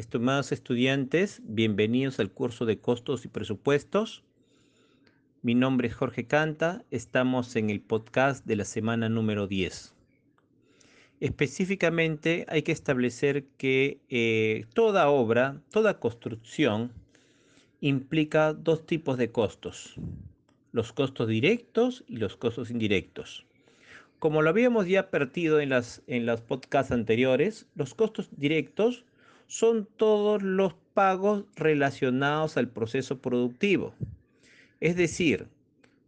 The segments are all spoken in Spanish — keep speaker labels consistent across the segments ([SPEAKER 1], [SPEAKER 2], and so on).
[SPEAKER 1] estimados estudiantes, bienvenidos al curso de costos y presupuestos. Mi nombre es Jorge Canta, estamos en el podcast de la semana número 10. Específicamente hay que establecer que eh, toda obra, toda construcción implica dos tipos de costos, los costos directos y los costos indirectos. Como lo habíamos ya partido en, las, en los podcasts anteriores, los costos directos son todos los pagos relacionados al proceso productivo. Es decir,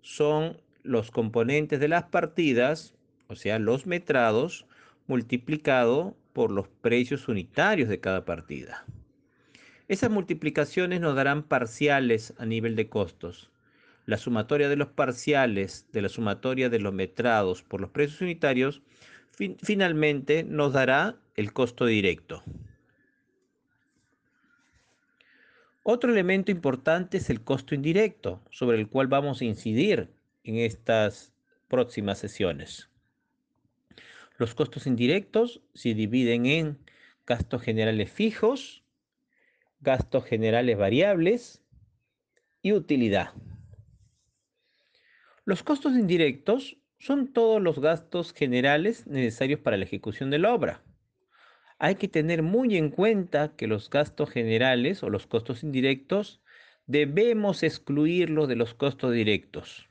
[SPEAKER 1] son los componentes de las partidas, o sea, los metrados, multiplicado por los precios unitarios de cada partida. Esas multiplicaciones nos darán parciales a nivel de costos. La sumatoria de los parciales de la sumatoria de los metrados por los precios unitarios finalmente nos dará el costo directo. Otro elemento importante es el costo indirecto, sobre el cual vamos a incidir en estas próximas sesiones. Los costos indirectos se dividen en gastos generales fijos, gastos generales variables y utilidad. Los costos indirectos son todos los gastos generales necesarios para la ejecución de la obra hay que tener muy en cuenta que los gastos generales o los costos indirectos debemos excluirlos de los costos directos.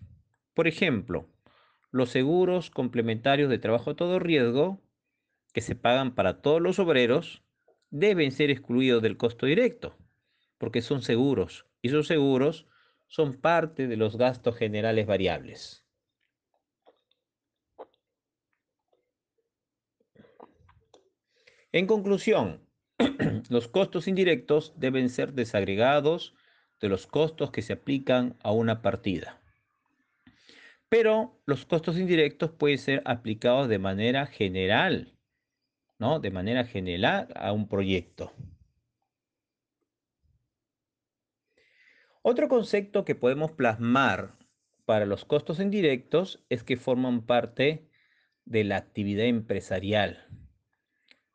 [SPEAKER 1] Por ejemplo, los seguros complementarios de trabajo a todo riesgo, que se pagan para todos los obreros, deben ser excluidos del costo directo, porque son seguros, y esos seguros son parte de los gastos generales variables. En conclusión, los costos indirectos deben ser desagregados de los costos que se aplican a una partida. Pero los costos indirectos pueden ser aplicados de manera general, ¿no? De manera general a un proyecto. Otro concepto que podemos plasmar para los costos indirectos es que forman parte de la actividad empresarial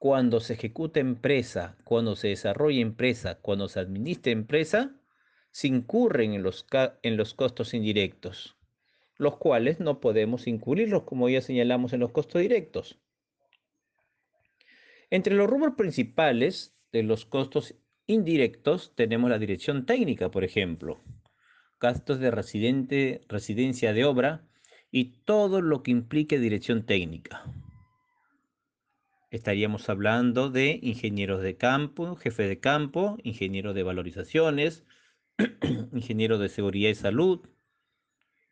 [SPEAKER 1] cuando se ejecuta empresa, cuando se desarrolla empresa, cuando se administra empresa, se incurren en los, en los costos indirectos, los cuales no podemos incurrirlos como ya señalamos en los costos directos. Entre los rubros principales de los costos indirectos tenemos la dirección técnica, por ejemplo, gastos de residencia de obra y todo lo que implique dirección técnica. Estaríamos hablando de ingenieros de campo, jefe de campo, ingeniero de valorizaciones, ingeniero de seguridad y salud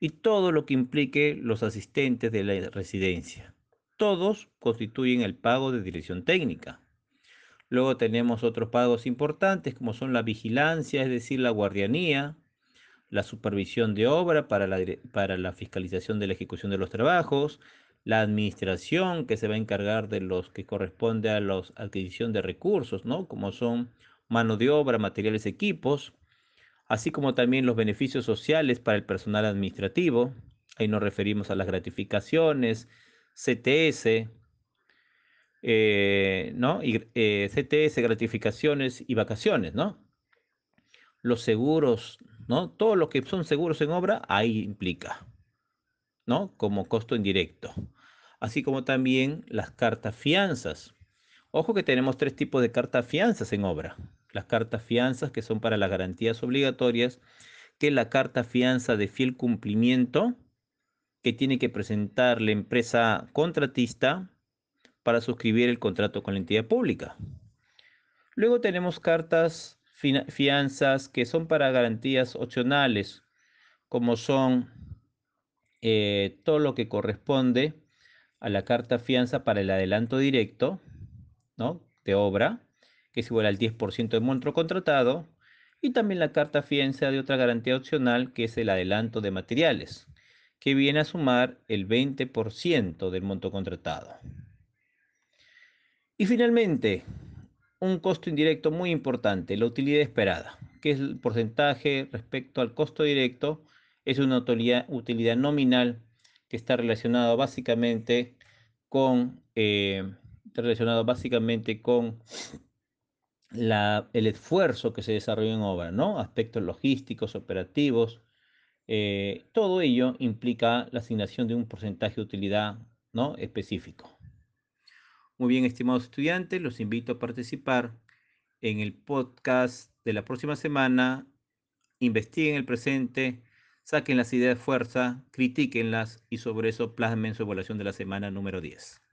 [SPEAKER 1] y todo lo que implique los asistentes de la residencia. Todos constituyen el pago de dirección técnica. Luego tenemos otros pagos importantes como son la vigilancia, es decir, la guardianía, la supervisión de obra para la, para la fiscalización de la ejecución de los trabajos, la administración que se va a encargar de los que corresponde a la adquisición de recursos, ¿no? Como son mano de obra, materiales, equipos, así como también los beneficios sociales para el personal administrativo. Ahí nos referimos a las gratificaciones, CTS, eh, ¿no? Y, eh, CTS, gratificaciones y vacaciones, ¿no? Los seguros, ¿no? Todo lo que son seguros en obra, ahí implica, ¿no? Como costo indirecto así como también las cartas fianzas. Ojo que tenemos tres tipos de cartas fianzas en obra. Las cartas fianzas que son para las garantías obligatorias, que es la carta fianza de fiel cumplimiento que tiene que presentar la empresa contratista para suscribir el contrato con la entidad pública. Luego tenemos cartas fianzas que son para garantías opcionales, como son eh, todo lo que corresponde a la carta fianza para el adelanto directo de obra, que es igual al 10% del monto contratado, y también la carta fianza de otra garantía opcional, que es el adelanto de materiales, que viene a sumar el 20% del monto contratado. Y finalmente, un costo indirecto muy importante, la utilidad esperada, que es el porcentaje respecto al costo directo, es una utilidad, nominal que está relacionado básicamente con, eh, relacionado básicamente con la, el esfuerzo que se desarrolla en obra, ¿no? Aspectos logísticos, operativos, eh, todo ello implica la asignación de un porcentaje de utilidad, ¿no? Específico. Muy bien, estimados estudiantes, los invito a participar en el podcast de la próxima semana. Investiguen el presente, saquen las ideas de fuerza, critíquenlas y sobre eso plasmen su evaluación de la semana número 10.